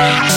Bye.